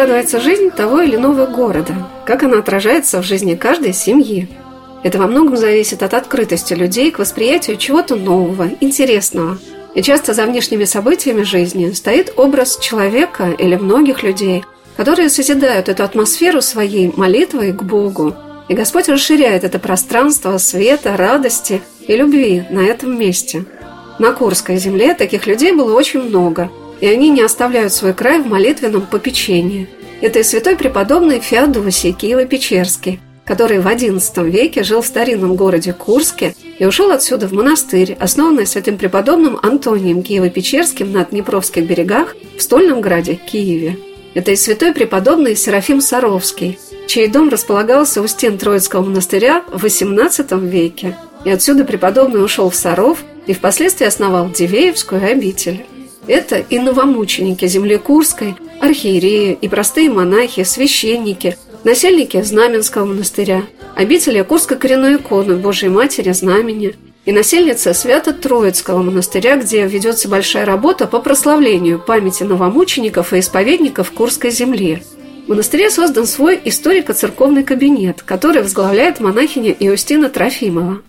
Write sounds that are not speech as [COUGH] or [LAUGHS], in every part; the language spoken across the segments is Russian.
складывается жизнь того или иного города? Как она отражается в жизни каждой семьи? Это во многом зависит от открытости людей к восприятию чего-то нового, интересного. И часто за внешними событиями жизни стоит образ человека или многих людей, которые созидают эту атмосферу своей молитвой к Богу. И Господь расширяет это пространство света, радости и любви на этом месте. На Курской земле таких людей было очень много, и они не оставляют свой край в молитвенном попечении. Это и святой преподобный Феодосий Киево-Печерский, который в XI веке жил в старинном городе Курске и ушел отсюда в монастырь, основанный святым преподобным Антонием Киево-Печерским на Днепровских берегах в Стольном граде Киеве. Это и святой преподобный Серафим Саровский, чей дом располагался у стен Троицкого монастыря в XVIII веке. И отсюда преподобный ушел в Саров и впоследствии основал Дивеевскую обитель. Это и новомученики земли Курской, архиереи и простые монахи, священники, насельники Знаменского монастыря, обители Курской коренной иконы Божией Матери Знамени и насельницы Свято-Троицкого монастыря, где ведется большая работа по прославлению памяти новомучеников и исповедников Курской земли. В монастыре создан свой историко-церковный кабинет, который возглавляет монахиня Иустина Трофимова.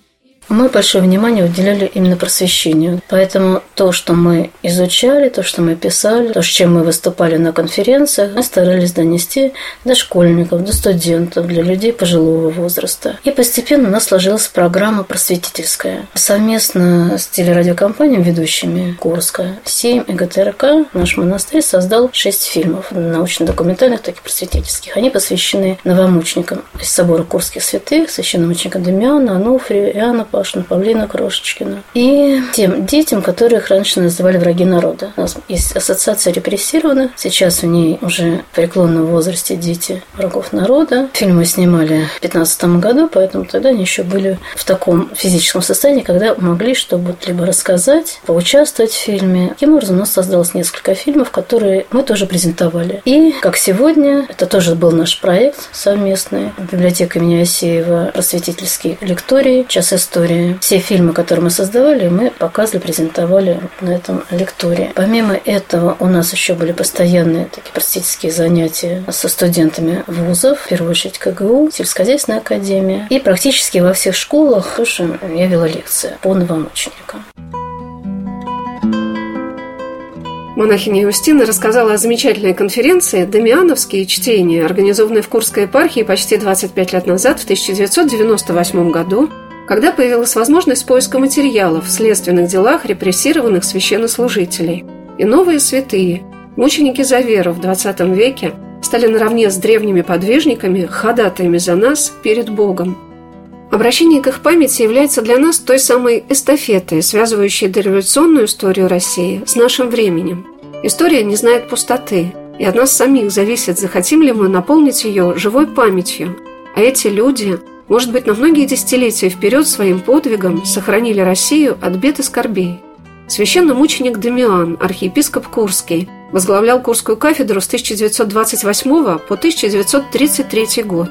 Мы большое внимание уделяли именно просвещению. Поэтому то, что мы изучали, то, что мы писали, то, с чем мы выступали на конференциях, мы старались донести до школьников, до студентов, для людей пожилого возраста. И постепенно у нас сложилась программа просветительская. Совместно с телерадиокомпанией, ведущими Курска, 7 и ГТРК, наш монастырь создал шесть фильмов, научно-документальных, так и просветительских. Они посвящены новомученикам из собора Курских святых, священномученикам Демьяна, Ануфрию, Иоанна Пашина, Павлина Крошечкина. И тем детям, которых раньше называли враги народа. У нас есть ассоциация репрессированных. Сейчас в ней уже в преклонном возрасте дети врагов народа. Фильм мы снимали в 2015 году, поэтому тогда они еще были в таком физическом состоянии, когда могли что-то либо рассказать, поучаствовать в фильме. Таким образом, у нас создалось несколько фильмов, которые мы тоже презентовали. И, как сегодня, это тоже был наш проект совместный. Библиотека имени Асеева, просветительский лекторий, час истории. Все фильмы, которые мы создавали, мы показывали, презентовали на этом лектории. Помимо этого, у нас еще были постоянные такие просветительские занятия со студентами вузов, в первую очередь КГУ, сельскохозяйственная академия. И практически во всех школах тоже я вела лекции по новомученикам. Монахиня Юстина рассказала о замечательной конференции «Дамиановские чтения», организованной в Курской епархии почти 25 лет назад, в 1998 году, когда появилась возможность поиска материалов в следственных делах репрессированных священнослужителей. И новые святые, мученики за веру в XX веке, стали наравне с древними подвижниками ходатаями за нас перед Богом. Обращение к их памяти является для нас той самой эстафетой, связывающей дореволюционную историю России с нашим временем. История не знает пустоты, и от нас самих зависит, захотим ли мы наполнить ее живой памятью. А эти люди, может быть, на многие десятилетия вперед своим подвигом сохранили Россию от бед и скорбей. Священномученик Дамиан, архиепископ Курский, возглавлял Курскую кафедру с 1928 по 1933 год.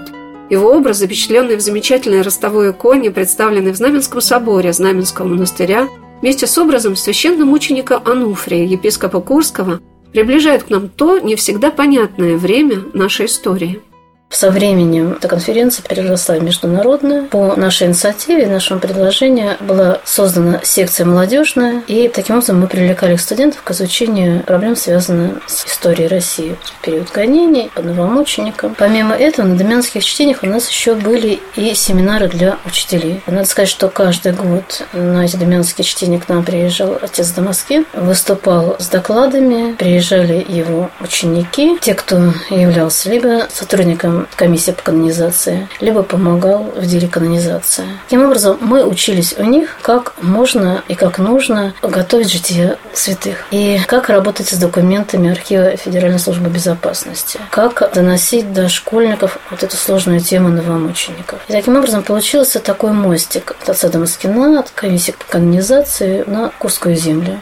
Его образ, запечатленный в замечательной ростовой иконе, представленный в Знаменском соборе Знаменского монастыря, вместе с образом священномученика Ануфрия, епископа Курского, приближает к нам то не всегда понятное время нашей истории. Со временем эта конференция переросла в международную. По нашей инициативе, нашему предложению была создана секция молодежная, и таким образом мы привлекали студентов к изучению проблем, связанных с историей России в период гонений, по новомученикам. Помимо этого, на Демянских чтениях у нас еще были и семинары для учителей. Надо сказать, что каждый год на эти Демянские чтения к нам приезжал отец Дамаскин, выступал с докладами, приезжали его ученики, те, кто являлся либо сотрудником комиссия по канонизации, либо помогал в деле канонизации. Таким образом, мы учились у них, как можно и как нужно готовить житие святых. И как работать с документами архива Федеральной службы безопасности. Как доносить до школьников вот эту сложную тему новомучеников. И таким образом получился такой мостик от отца Дамаскина, от комиссии по канонизации на Курскую землю.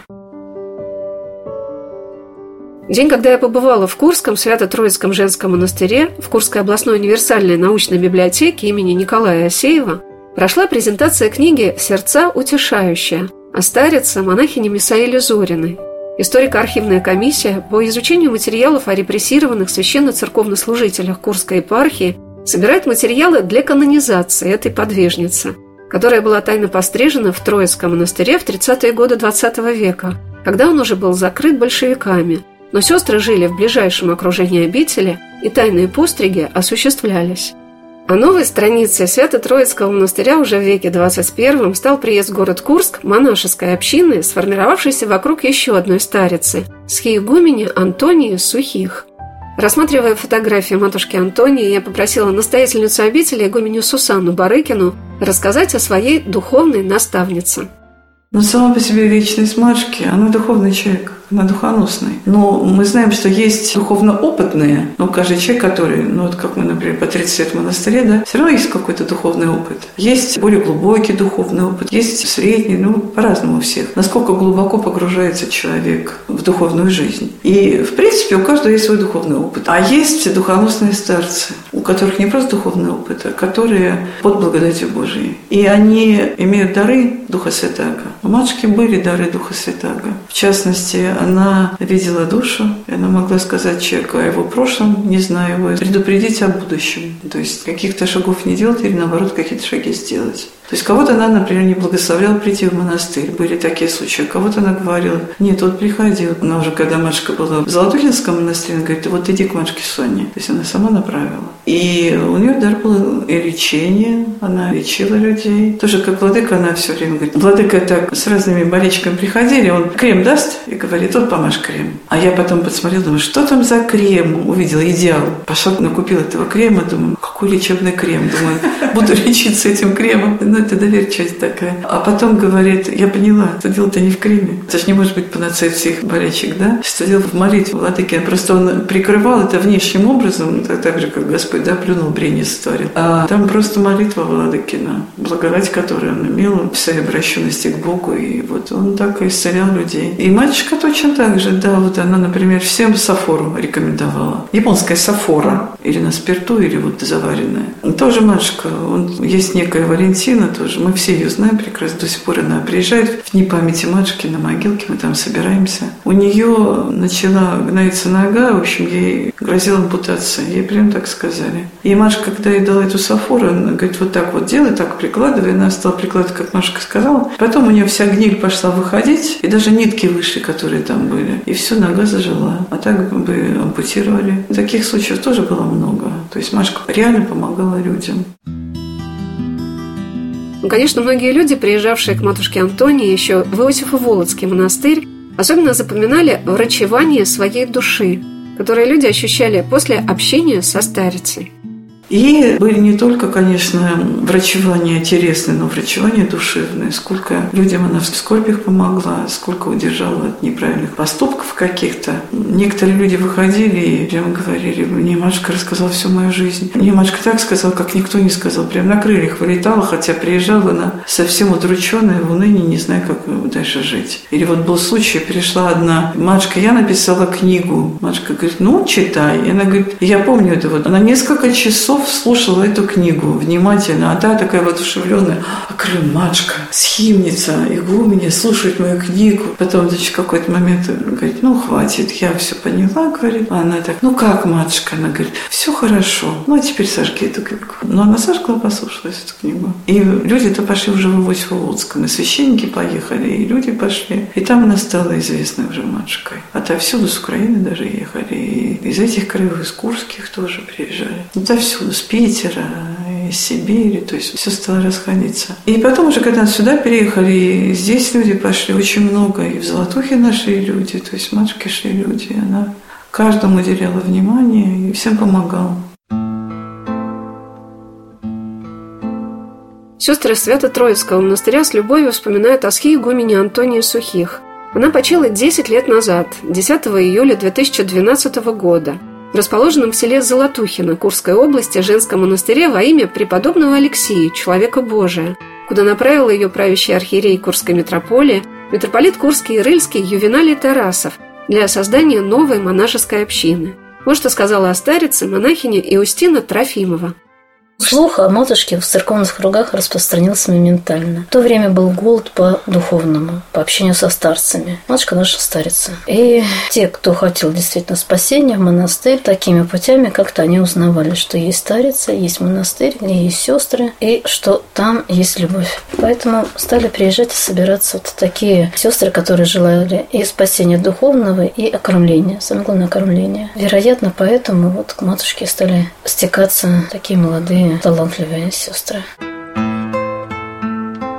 День, когда я побывала в Курском Свято-Троицком женском монастыре, в Курской областной универсальной научной библиотеке имени Николая Асеева, прошла презентация книги «Сердца утешающая» о старице монахине Мисаиле Зориной. Историко-архивная комиссия по изучению материалов о репрессированных священно-церковнослужителях Курской епархии собирает материалы для канонизации этой подвижницы, которая была тайно пострижена в Троицком монастыре в 30-е годы XX века, когда он уже был закрыт большевиками – но сестры жили в ближайшем окружении обители, и тайные постриги осуществлялись. А новой страницей Свято-Троицкого монастыря уже в веке 21 стал приезд в город Курск монашеской общины, сформировавшейся вокруг еще одной старицы – схиегумени Антонии Сухих. Рассматривая фотографии матушки Антонии, я попросила настоятельницу обители, игуменю Сусанну Барыкину, рассказать о своей духовной наставнице. Но сама по себе вечность матушки, она духовный человек она духоносной. Но мы знаем, что есть духовно опытные, но каждый человек, который, ну вот как мы, например, по 30 лет в монастыре, да, все равно есть какой-то духовный опыт. Есть более глубокий духовный опыт, есть средний, ну по-разному всех. Насколько глубоко погружается человек в духовную жизнь. И, в принципе, у каждого есть свой духовный опыт. А есть все духоносные старцы, у которых не просто духовный опыт, а которые под благодатью Божией. И они имеют дары Духа Святаго. У матушки были дары Духа Святаго. В частности, она видела душу, и она могла сказать человеку о его прошлом, не зная его, предупредить о будущем. То есть каких-то шагов не делать или наоборот какие-то шаги сделать. То есть кого-то она, например, не благословляла прийти в монастырь. Были такие случаи. Кого-то она говорила, нет, вот приходил. Она уже, когда матушка была в Золотухинском монастыре, она говорит, вот иди к матушке Соне. То есть она сама направила. И у нее дар был и лечение, она лечила людей. Тоже как владыка, она все время говорит, владыка так с разными болельщиками приходили, он крем даст и говорит, вот помажь крем. А я потом посмотрела, думаю, что там за крем? Увидела идеал. Пошла, накупила этого крема, думаю, какой лечебный крем? Думаю, буду [LAUGHS] лечиться этим кремом ну, это доверчивость такая. А потом говорит, я поняла, что дело-то не в креме. Это же не может быть панацея всех болячек, да? Что дело в молитве Владыки. Просто он прикрывал это внешним образом, так же, как Господь, да, плюнул, брение сотворил. А там просто молитва Владыкина, благодать, которую он имел в своей обращенности к Богу. И вот он так и исцелял людей. И матушка точно так же, да, вот она, например, всем сафору рекомендовала. Японская сафора, или на спирту, или вот заваренная. Тоже матушка, он, есть некая Валентина, тоже. Мы все ее знаем прекрасно. До сих пор она приезжает в дни памяти матушки на могилке, мы там собираемся. У нее начала гноиться нога, в общем, ей грозила ампутация. Ей прям так сказали. И матушка, когда ей дала эту сафору, она говорит, вот так вот делай, так прикладывай. Она стала прикладывать, как Машка сказала. Потом у нее вся гниль пошла выходить, и даже нитки вышли, которые там были. И все, нога зажила. А так бы ампутировали. Таких случаев тоже было много. То есть Машка реально помогала людям. Ну, конечно, многие люди, приезжавшие к матушке Антонии еще в Иосифо-Володский монастырь, особенно запоминали врачевание своей души, которое люди ощущали после общения со старицей. И были не только, конечно, врачевания телесные, но врачевания душевные. Сколько людям она в скорбях помогла, сколько удержала от неправильных поступков каких-то. Некоторые люди выходили и прямо говорили, мне Машка рассказала всю мою жизнь. Мне Машка так сказала, как никто не сказал. Прям на крыльях вылетала, хотя приезжала она совсем удрученная, в унынии, не зная, как дальше жить. Или вот был случай, пришла одна Машка, я написала книгу. Машка говорит, ну, читай. И она говорит, я помню это вот. Она несколько часов часов слушала эту книгу внимательно. А та такая воодушевленная. А Крым, матушка, схимница, игуменя, слушает мою книгу. Потом, значит, какой-то момент говорит, ну, хватит, я все поняла, говорит. А она так, ну, как, матушка? Она говорит, все хорошо. Ну, а теперь сожги эту книгу. Но она сожгла, послушалась эту книгу. И люди-то пошли уже в Иосифо-Луцком. И священники поехали, и люди пошли. И там она стала известной уже матушкой. Отовсюду, с Украины даже ехали. И из этих краев, из Курских тоже приезжали. Отовсюду, с Питера, из Сибири, то есть все стало расходиться. И потом уже, когда сюда переехали, здесь люди пошли очень много, и в Золотухе нашли люди, то есть матушки шли люди, она каждому уделяла внимание и всем помогала. Сестры Свято-Троицкого монастыря с любовью вспоминают о схиегумене Антонии Сухих. Она почила 10 лет назад, 10 июля 2012 года, расположенном в селе Золотухино Курской области женском монастыре во имя преподобного Алексея, человека Божия, куда направил ее правящий архиерей Курской митрополии, митрополит Курский и Рыльский Ювеналий Тарасов для создания новой монашеской общины. Вот что сказала о старице монахиня Иустина Трофимова. Слух о матушке в церковных кругах распространился моментально. В то время был голод по духовному, по общению со старцами. Матушка наша старица. И те, кто хотел действительно спасения в монастырь, такими путями как-то они узнавали, что есть старица, есть монастырь, где есть сестры, и что там есть любовь. Поэтому стали приезжать и собираться вот такие сестры, которые желали и спасения духовного, и окормления. Самое главное, окормления. Вероятно, поэтому вот к матушке стали стекаться такие молодые талантливые сестры.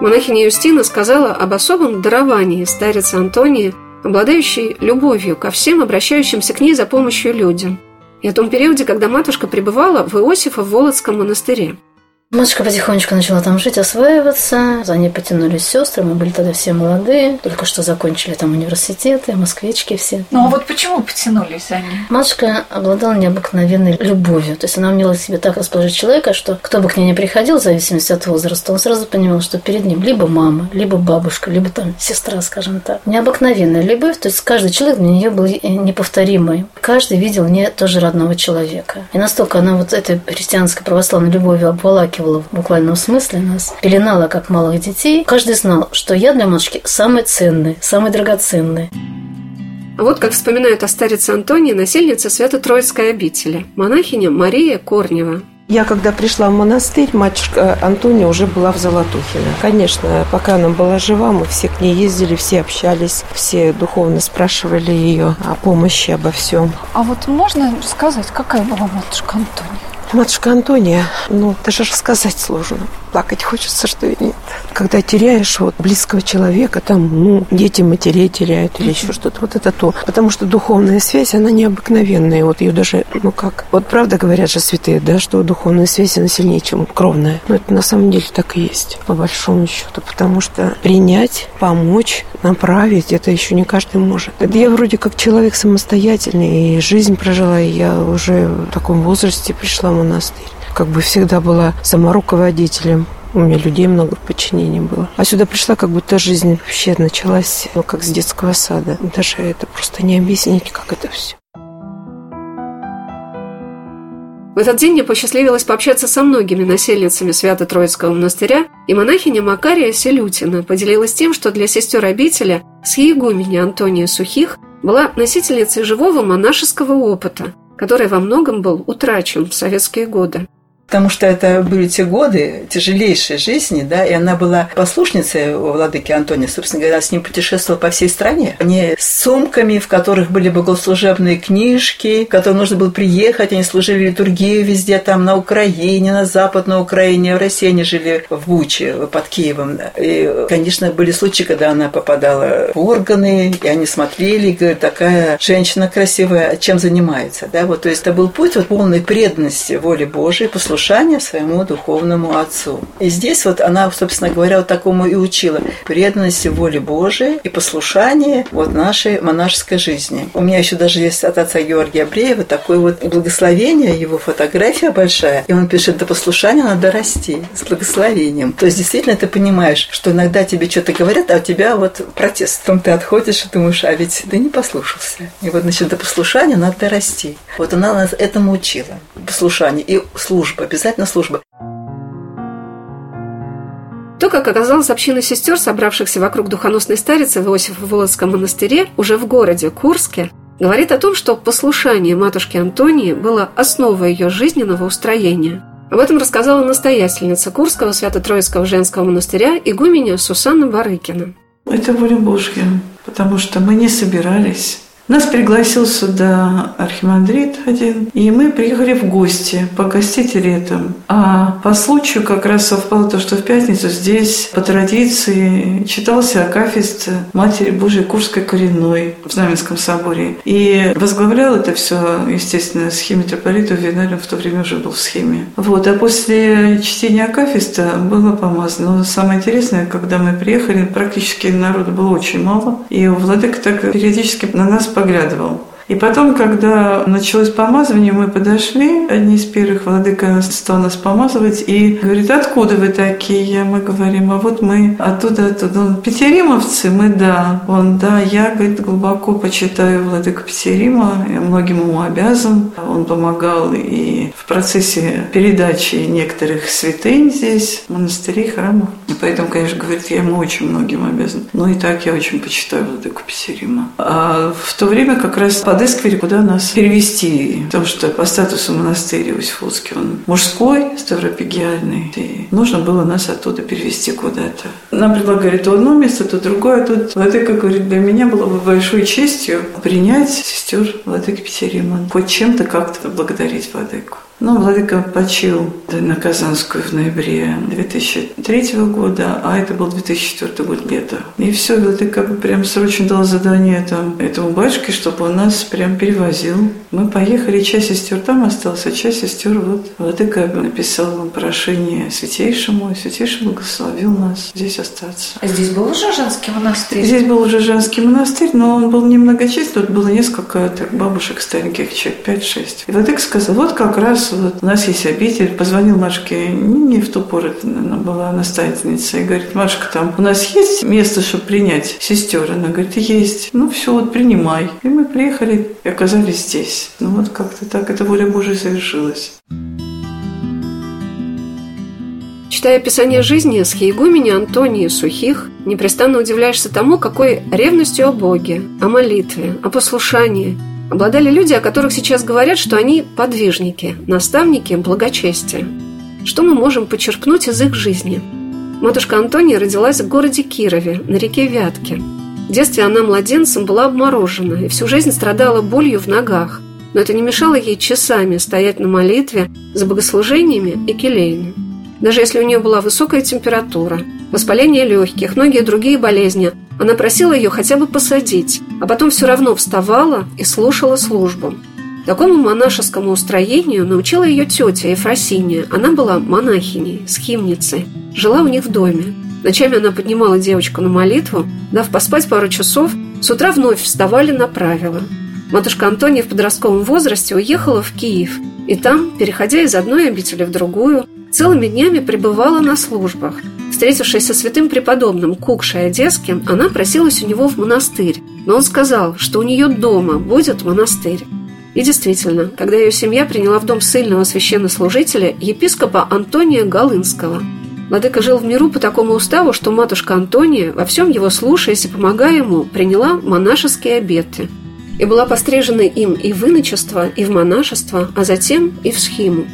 Монахиня Юстина сказала об особом даровании старицы Антонии, обладающей любовью ко всем обращающимся к ней за помощью людям, и о том периоде, когда матушка пребывала в Иосифа в Володском монастыре – Матушка потихонечку начала там жить, осваиваться. За ней потянулись сестры. Мы были тогда все молодые. Только что закончили там университеты, москвички все. Ну а вот почему потянулись за ней? Матушка обладала необыкновенной любовью. То есть она умела себе так расположить человека, что кто бы к ней не приходил, в зависимости от возраста, он сразу понимал, что перед ним либо мама, либо бабушка, либо там сестра, скажем так. Необыкновенная любовь. То есть каждый человек для нее был неповторимый. Каждый видел не тоже родного человека. И настолько она вот этой христианской православной любовью обволакивала обволакивала в буквальном смысле нас, пеленала как малых детей. Каждый знал, что я для матушки самый ценный, самый драгоценный. А вот как вспоминают о старице Антонии, насельница Свято-Троицкой обители, монахиня Мария Корнева. Я когда пришла в монастырь, матушка Антония уже была в Золотухино. Конечно, пока она была жива, мы все к ней ездили, все общались, все духовно спрашивали ее о помощи, обо всем. А вот можно сказать, какая была матушка Антония? Матушка Антония, ну, даже рассказать сложно. Плакать хочется, что и нет. Когда теряешь вот близкого человека, там, ну, дети матерей теряют или еще что-то, вот это то. Потому что духовная связь, она необыкновенная. Вот ее даже, ну как, вот правда говорят же святые, да, что духовная связь, она сильнее, чем кровная. Но это на самом деле так и есть, по большому счету. Потому что принять, помочь, направить, это еще не каждый может. Это я вроде как человек самостоятельный, и жизнь прожила, и я уже в таком возрасте пришла в монастырь как бы всегда была сама руководителем. У меня людей много в подчинении было. А сюда пришла, как будто жизнь вообще началась, ну, как с детского сада. Даже это просто не объяснить, как это все. В этот день мне посчастливилось пообщаться со многими насельницами Свято-Троицкого монастыря, и монахиня Макария Селютина поделилась тем, что для сестер обители с егуменя Антония Сухих была носительницей живого монашеского опыта, который во многом был утрачен в советские годы потому что это были те годы тяжелейшей жизни, да, и она была послушницей у владыки Антония, собственно говоря, с ним путешествовала по всей стране. Они с сумками, в которых были богослужебные книжки, в которые нужно было приехать, они служили литургию везде, там, на Украине, на Западной Украине, в России они жили в Буче, под Киевом. И, конечно, были случаи, когда она попадала в органы, и они смотрели, и говорят, такая женщина красивая, чем занимается, да, вот, то есть это был путь вот полной преданности воле Божией, послушания послушание своему духовному отцу. И здесь вот она, собственно говоря, вот такому и учила преданности воле Божией и послушание вот нашей монашеской жизни. У меня еще даже есть от отца Георгия Бреева такое вот благословение, его фотография большая, и он пишет, до послушания надо расти с благословением. То есть действительно ты понимаешь, что иногда тебе что-то говорят, а у тебя вот протест. Потом ты отходишь и думаешь, а ведь ты не послушался. И вот, значит, до послушания надо расти. Вот она нас этому учила. послушание и служба, обязательно служба. То, как оказалось община сестер, собравшихся вокруг духоносной старицы в Иосифо-Володском монастыре уже в городе Курске, говорит о том, что послушание матушки Антонии было основой ее жизненного устроения. Об этом рассказала настоятельница Курского Свято-Троицкого женского монастыря игуменя Сусанна Барыкина. Это воля Божья, потому что мы не собирались нас пригласил сюда архимандрит один, и мы приехали в гости погостить летом. А по случаю как раз совпало то, что в пятницу здесь по традиции читался Акафист Матери Божией Курской коренной в Знаменском соборе. И возглавлял это все, естественно, схеме митрополита Виналин в то время уже был в схеме. Вот, а после чтения Акафиста было помазано. Но самое интересное, когда мы приехали, практически народу было очень мало, и Владыка так периодически на нас поглядывал. И потом, когда началось помазывание, мы подошли, одни из первых, владыка стал нас помазывать и говорит, откуда вы такие? Мы говорим, а вот мы оттуда, оттуда. Он, петеримовцы? Мы, да. Он, да, я, говорит, глубоко почитаю владыку Петерима, я многим ему обязан. Он помогал и в процессе передачи некоторых святынь здесь, монастырей, храмов. И поэтому, конечно, говорит, я ему очень многим обязан. Ну и так я очень почитаю владыку Петерима. А в то время как раз под подыскивали, куда нас перевести. Потому что по статусу монастыря Иосифовский он мужской, ставропигиальный. И нужно было нас оттуда перевести куда-то. Нам предлагали то одно место, то другое. А тут Владыка говорит, для меня было бы большой честью принять сестер Владыки Петерима. Хоть чем-то как-то благодарить Владыку. Ну, Владыка почил на Казанскую в ноябре 2003 года, а это был 2004 год лето. И все, Владыка прям срочно дал задание там, этому батюшке, чтобы он нас прям перевозил. Мы поехали, часть сестер там осталась, а часть сестер вот Владыка написал прошение Святейшему, и Святейший благословил нас здесь остаться. А здесь был уже женский монастырь? Здесь был уже женский монастырь, но он был немногочисленный, тут было несколько так, бабушек стареньких, человек 5-6. И Владыка сказал, вот как раз вот у нас есть обитель. Позвонил Машке не в ту пору, она была настоятельница, и говорит, Машка, там у нас есть место, чтобы принять сестер? Она говорит, есть. Ну все, вот принимай. И мы приехали и оказались здесь. Ну вот как-то так, эта воля Божия совершилась. Читая описание жизни с Хейгумени Антонии Сухих, непрестанно удивляешься тому, какой ревностью о Боге, о молитве, о послушании – обладали люди, о которых сейчас говорят, что они подвижники, наставники благочестия. Что мы можем почерпнуть из их жизни? Матушка Антония родилась в городе Кирове, на реке Вятке. В детстве она младенцем была обморожена и всю жизнь страдала болью в ногах, но это не мешало ей часами стоять на молитве за богослужениями и келеями. Даже если у нее была высокая температура, воспаление легких, многие другие болезни, она просила ее хотя бы посадить, а потом все равно вставала и слушала службу. Такому монашескому устроению научила ее тетя Ефросиния. Она была монахиней, схимницей, жила у них в доме. Ночами она поднимала девочку на молитву, дав поспать пару часов, с утра вновь вставали на правила. Матушка Антония в подростковом возрасте уехала в Киев, и там, переходя из одной обители в другую, целыми днями пребывала на службах. Встретившись со святым преподобным Кукшей Одесским, она просилась у него в монастырь, но он сказал, что у нее дома будет монастырь. И действительно, когда ее семья приняла в дом сильного священнослужителя, епископа Антония Галынского. Владыка жил в миру по такому уставу, что матушка Антония, во всем его слушаясь и помогая ему, приняла монашеские обеты и была пострижена им и в иночество, и в монашество, а затем и в схиму.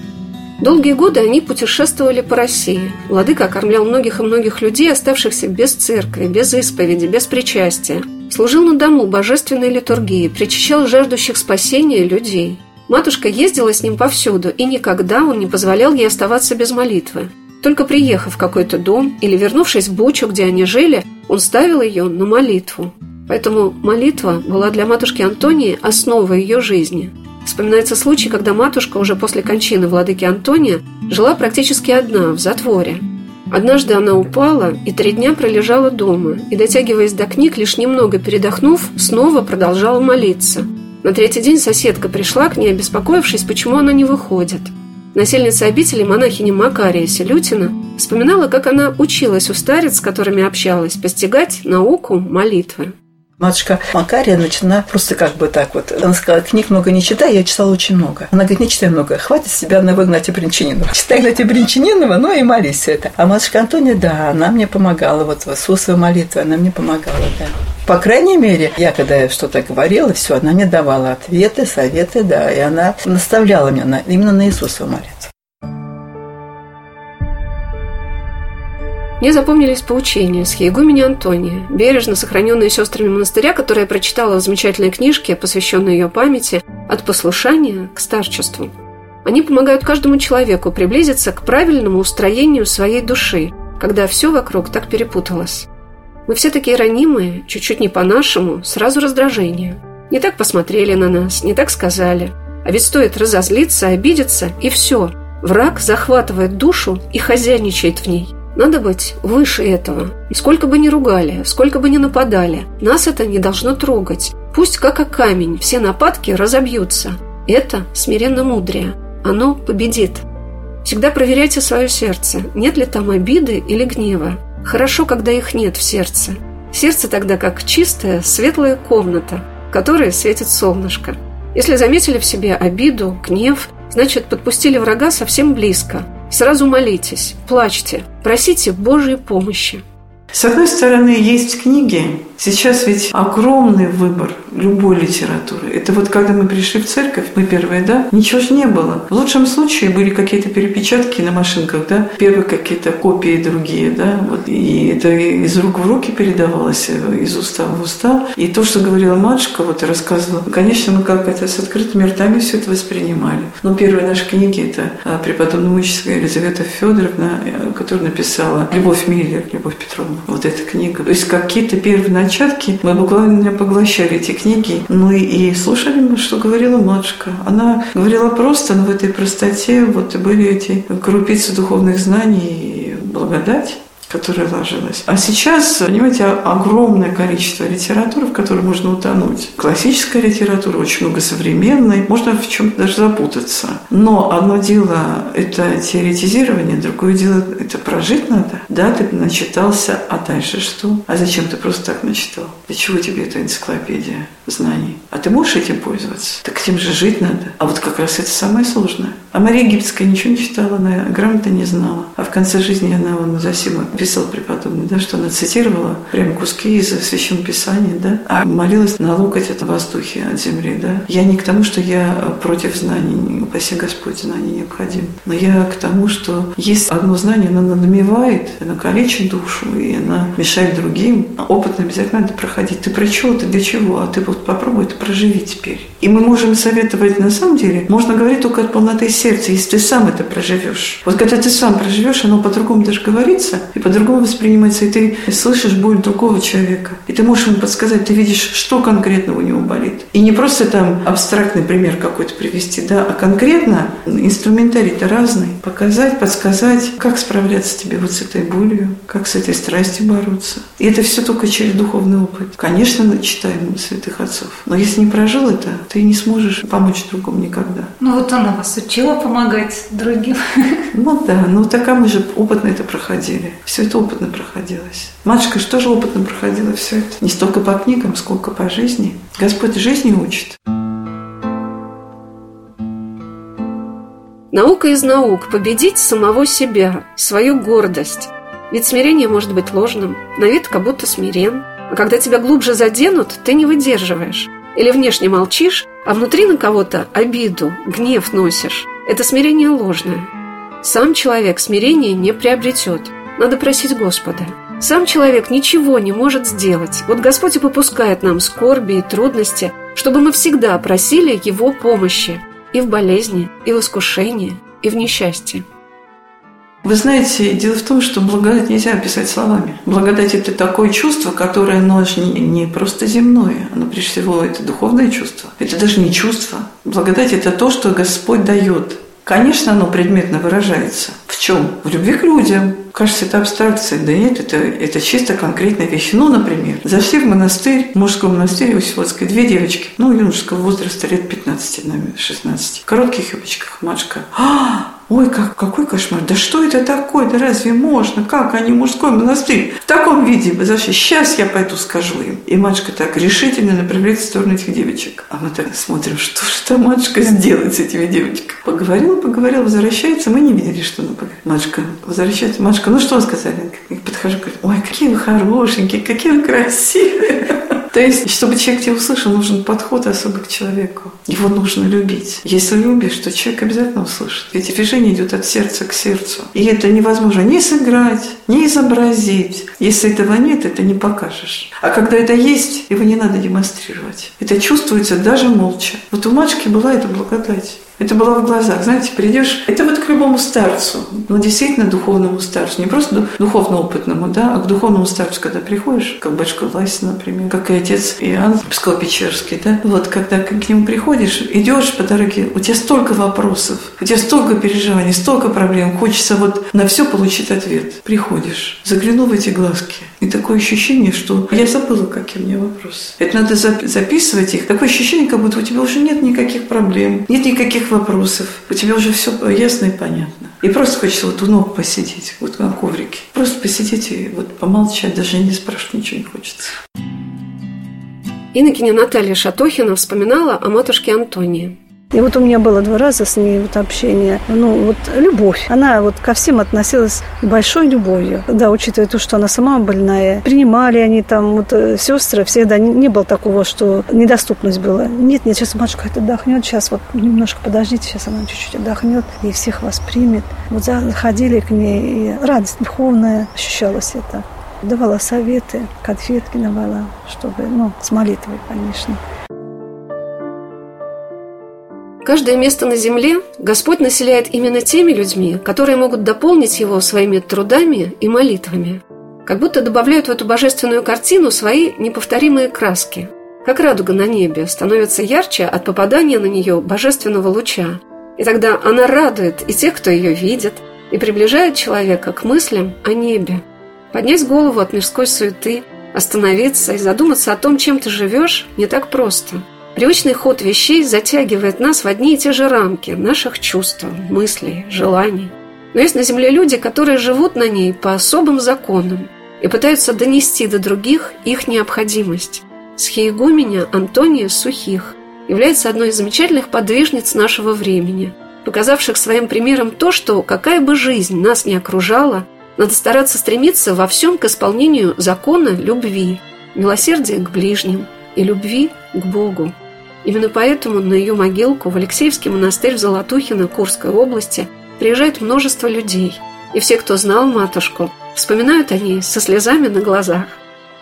Долгие годы они путешествовали по России. Владыка окормлял многих и многих людей, оставшихся без церкви, без исповеди, без причастия. Служил на дому божественной литургии, причащал жаждущих спасения людей. Матушка ездила с ним повсюду, и никогда он не позволял ей оставаться без молитвы. Только приехав в какой-то дом или вернувшись в Бучу, где они жили, он ставил ее на молитву. Поэтому молитва была для матушки Антонии основой ее жизни – Вспоминается случай, когда матушка уже после кончины владыки Антония жила практически одна, в затворе. Однажды она упала и три дня пролежала дома, и, дотягиваясь до книг, лишь немного передохнув, снова продолжала молиться. На третий день соседка пришла к ней, обеспокоившись, почему она не выходит. Насельница обители монахини Макария Селютина вспоминала, как она училась у старец, с которыми общалась, постигать науку молитвы. Матушка Макария начала просто как бы так вот. Она сказала, книг много не читай, я читала очень много. Она говорит, не читай много, хватит себя на Игнатия Бринчанинова. Читай Игнатия Бринчанинова, ну и молись это. А матушка Антония, да, она мне помогала, вот в своей молитвы она мне помогала, да. По крайней мере, я когда что-то говорила, все, она мне давала ответы, советы, да, и она наставляла меня на, именно на Иисуса молитву. Мне запомнились поучения с Егумени Антония, бережно сохраненные сестрами монастыря, которые я прочитала в замечательной книжке, посвященной ее памяти «От послушания к старчеству». Они помогают каждому человеку приблизиться к правильному устроению своей души, когда все вокруг так перепуталось. Мы все такие ранимые, чуть-чуть не по-нашему, сразу раздражение. Не так посмотрели на нас, не так сказали. А ведь стоит разозлиться, обидеться, и все. Враг захватывает душу и хозяйничает в ней – надо быть выше этого. Сколько бы ни ругали, сколько бы ни нападали, нас это не должно трогать. Пусть как о камень все нападки разобьются. Это смиренно мудрее. Оно победит. Всегда проверяйте свое сердце, нет ли там обиды или гнева. Хорошо, когда их нет в сердце. Сердце тогда как чистая, светлая комната, в которой светит солнышко. Если заметили в себе обиду, гнев, значит, подпустили врага совсем близко – Сразу молитесь, плачьте, просите Божьей помощи. С одной стороны, есть книги. Сейчас ведь огромный выбор любой литературы. Это вот когда мы пришли в церковь, мы первые, да, ничего же не было. В лучшем случае были какие-то перепечатки на машинках, да, первые какие-то копии другие, да, вот, и это из рук в руки передавалось, из уста в уста. И то, что говорила матушка, вот рассказывала, конечно, мы как это с открытыми ртами все это воспринимали. Но первые наши книги это а, преподобная Елизавета Федоровна, э, которая написала «Любовь Миллер», «Любовь Петровна», вот эта книга. То есть какие-то первые начатки мы буквально поглощали эти книги. Ну и, и слушали, что говорила матушка. Она говорила просто, но в этой простоте вот были эти крупицы духовных знаний и благодать которая ложилась. А сейчас, понимаете, огромное количество литературы, в которой можно утонуть. Классическая литература, очень много современной, можно в чем-то даже запутаться. Но одно дело – это теоретизирование, другое дело – это прожить надо. Да, ты начитался, а дальше что? А зачем ты просто так начитал? Для чего тебе эта энциклопедия знаний? А ты можешь этим пользоваться? Так тем же жить надо. А вот как раз это самое сложное. А Мария Египетская ничего не читала, она грамотно не знала. А в конце жизни она вон Зосима писал преподобный, да, что она цитировала прям куски из Священного Писания, да, а молилась на локоть от воздухе от земли, да. Я не к тому, что я против знаний, упаси Господь, знания необходим, но я к тому, что есть одно знание, оно надмевает, оно калечит душу, и она мешает другим. Опыт обязательно надо проходить. Ты про чего, ты для чего? А ты вот попробуй это проживи теперь. И мы можем советовать, на самом деле, можно говорить только от полноты сердца если ты сам это проживешь. Вот когда ты сам проживешь, оно по-другому даже говорится и по-другому воспринимается, и ты слышишь боль другого человека. И ты можешь ему подсказать, ты видишь, что конкретно у него болит. И не просто там абстрактный пример какой-то привести, да, а конкретно инструментарий-то разный. Показать, подсказать, как справляться тебе вот с этой болью, как с этой страстью бороться. И это все только через духовный опыт. Конечно, читаем святых отцов. Но если не прожил это, ты не сможешь помочь другому никогда. Ну вот она вас учила помогать другим. Ну да, ну так а мы же опытно это проходили. Все это опытно проходилось. Матушка же опытно проходила все это? Не столько по книгам, сколько по жизни. Господь жизни учит. Наука из наук – победить самого себя, свою гордость. Ведь смирение может быть ложным, на вид как будто смирен. А когда тебя глубже заденут, ты не выдерживаешь. Или внешне молчишь, а внутри на кого-то обиду, гнев носишь. Это смирение ложное. Сам человек смирение не приобретет. Надо просить Господа. Сам человек ничего не может сделать. Вот Господь и попускает нам скорби и трудности, чтобы мы всегда просили Его помощи и в болезни, и в искушении, и в несчастье. Вы знаете, дело в том, что благодать нельзя описать словами. Благодать – это такое чувство, которое оно не, не просто земное, оно прежде всего это духовное чувство. Это даже не чувство. Благодать – это то, что Господь дает. Конечно, оно предметно выражается. В чем? В любви к людям. Кажется, это абстракция. Да нет, это, это чисто конкретная вещь. Ну, например, зашли в монастырь, мужской монастырь Василовской, две девочки, ну, юношеского возраста, лет 15, наверное, 16, в коротких юбочках, матушка. А, Ой, как, какой кошмар, да что это такое, да разве можно, как они мужской монастырь в таком виде зашли, сейчас я пойду скажу им. И матушка так решительно направляет в сторону этих девочек. А мы так смотрим, что же там матушка сделает с этими девочками. Поговорила, поговорила, возвращается, мы не видели, что она поговорила. Матушка возвращается, матушка, ну что сказали? Я подхожу, говорю, ой, какие вы хорошенькие, какие вы красивые. То есть, чтобы человек тебя услышал, нужен подход особый к человеку. Его нужно любить. Если любишь, то человек обязательно услышит. Ведь движение идет от сердца к сердцу. И это невозможно ни сыграть, ни изобразить. Если этого нет, это не покажешь. А когда это есть, его не надо демонстрировать. Это чувствуется даже молча. Вот у матушки была эта благодать. Это было в глазах. Знаете, придешь, это вот к любому старцу, ну, действительно духовному старцу, не просто духовно опытному, да, а к духовному старцу, когда приходишь, как батюшка Власин, например, как и отец Иоанн Псково-Печерский, да, вот когда к нему приходишь, идешь по дороге, у тебя столько вопросов, у тебя столько переживаний, столько проблем, хочется вот на все получить ответ. Приходишь, загляну в эти глазки, и такое ощущение, что я забыла, какие у меня вопросы. Это надо записывать их. Такое ощущение, как будто у тебя уже нет никаких проблем, нет никаких вопросов. У тебя уже все ясно и понятно. И просто хочется вот у ног посидеть, вот на коврике. Просто посидеть и вот помолчать, даже не спрашивать ничего не хочется. Иннокеня Наталья Шатохина вспоминала о матушке Антонии. И вот у меня было два раза с ней вот общение. Ну, вот любовь. Она вот ко всем относилась большой любовью. Да, учитывая то, что она сама больная. Принимали они там, вот э, сестры, всегда не, не было такого, что недоступность была. Нет, нет, сейчас матушка это отдохнет, сейчас вот немножко подождите, сейчас она чуть-чуть отдохнет и всех вас примет. Вот заходили к ней, и радость духовная ощущалась это давала советы, конфетки давала, чтобы, ну, с молитвой, конечно. Каждое место на земле Господь населяет именно теми людьми, которые могут дополнить его своими трудами и молитвами. Как будто добавляют в эту божественную картину свои неповторимые краски. Как радуга на небе становится ярче от попадания на нее божественного луча. И тогда она радует и тех, кто ее видит, и приближает человека к мыслям о небе. Поднять голову от мирской суеты, остановиться и задуматься о том, чем ты живешь, не так просто – Привычный ход вещей затягивает нас в одни и те же рамки наших чувств, мыслей, желаний. Но есть на Земле люди, которые живут на ней по особым законам и пытаются донести до других их необходимость. Схиегуменя Антония Сухих является одной из замечательных подвижниц нашего времени, показавших своим примером то, что какая бы жизнь нас ни окружала, надо стараться стремиться во всем к исполнению закона любви, милосердия к ближним и любви к Богу. Именно поэтому на ее могилку в Алексеевский монастырь в Золотухино Курской области приезжает множество людей. И все, кто знал матушку, вспоминают о ней со слезами на глазах.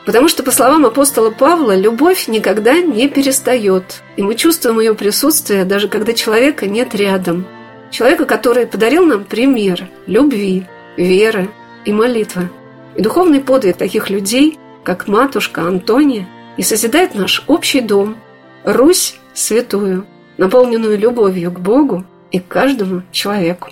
Потому что, по словам апостола Павла, любовь никогда не перестает. И мы чувствуем ее присутствие, даже когда человека нет рядом. Человека, который подарил нам пример любви, веры и молитвы. И духовный подвиг таких людей, как матушка Антония, и созидает наш общий дом – Русь святую, наполненную любовью к Богу и к каждому человеку.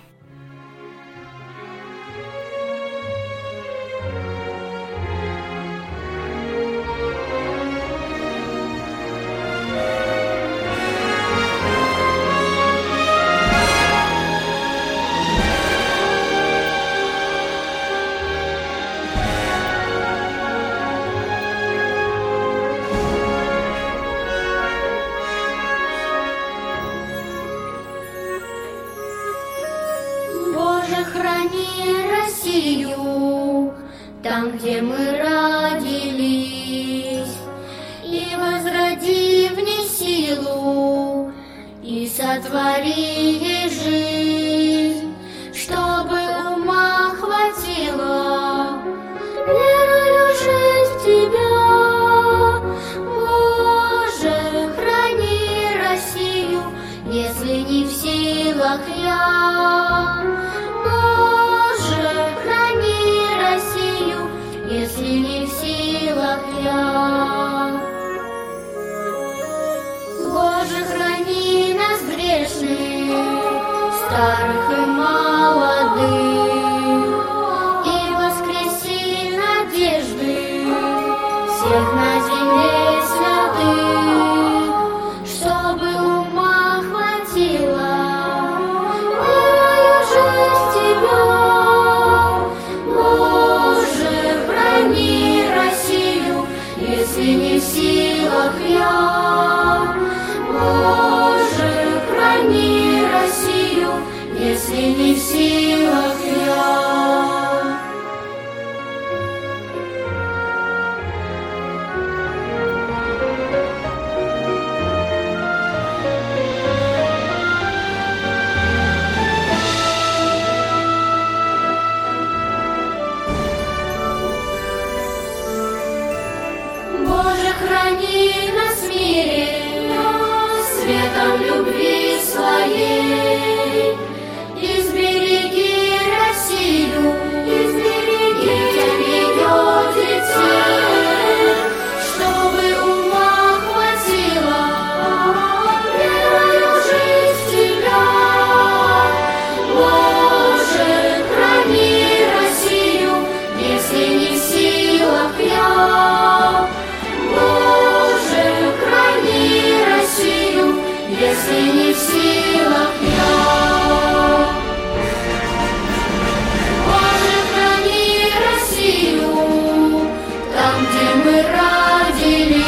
Родились,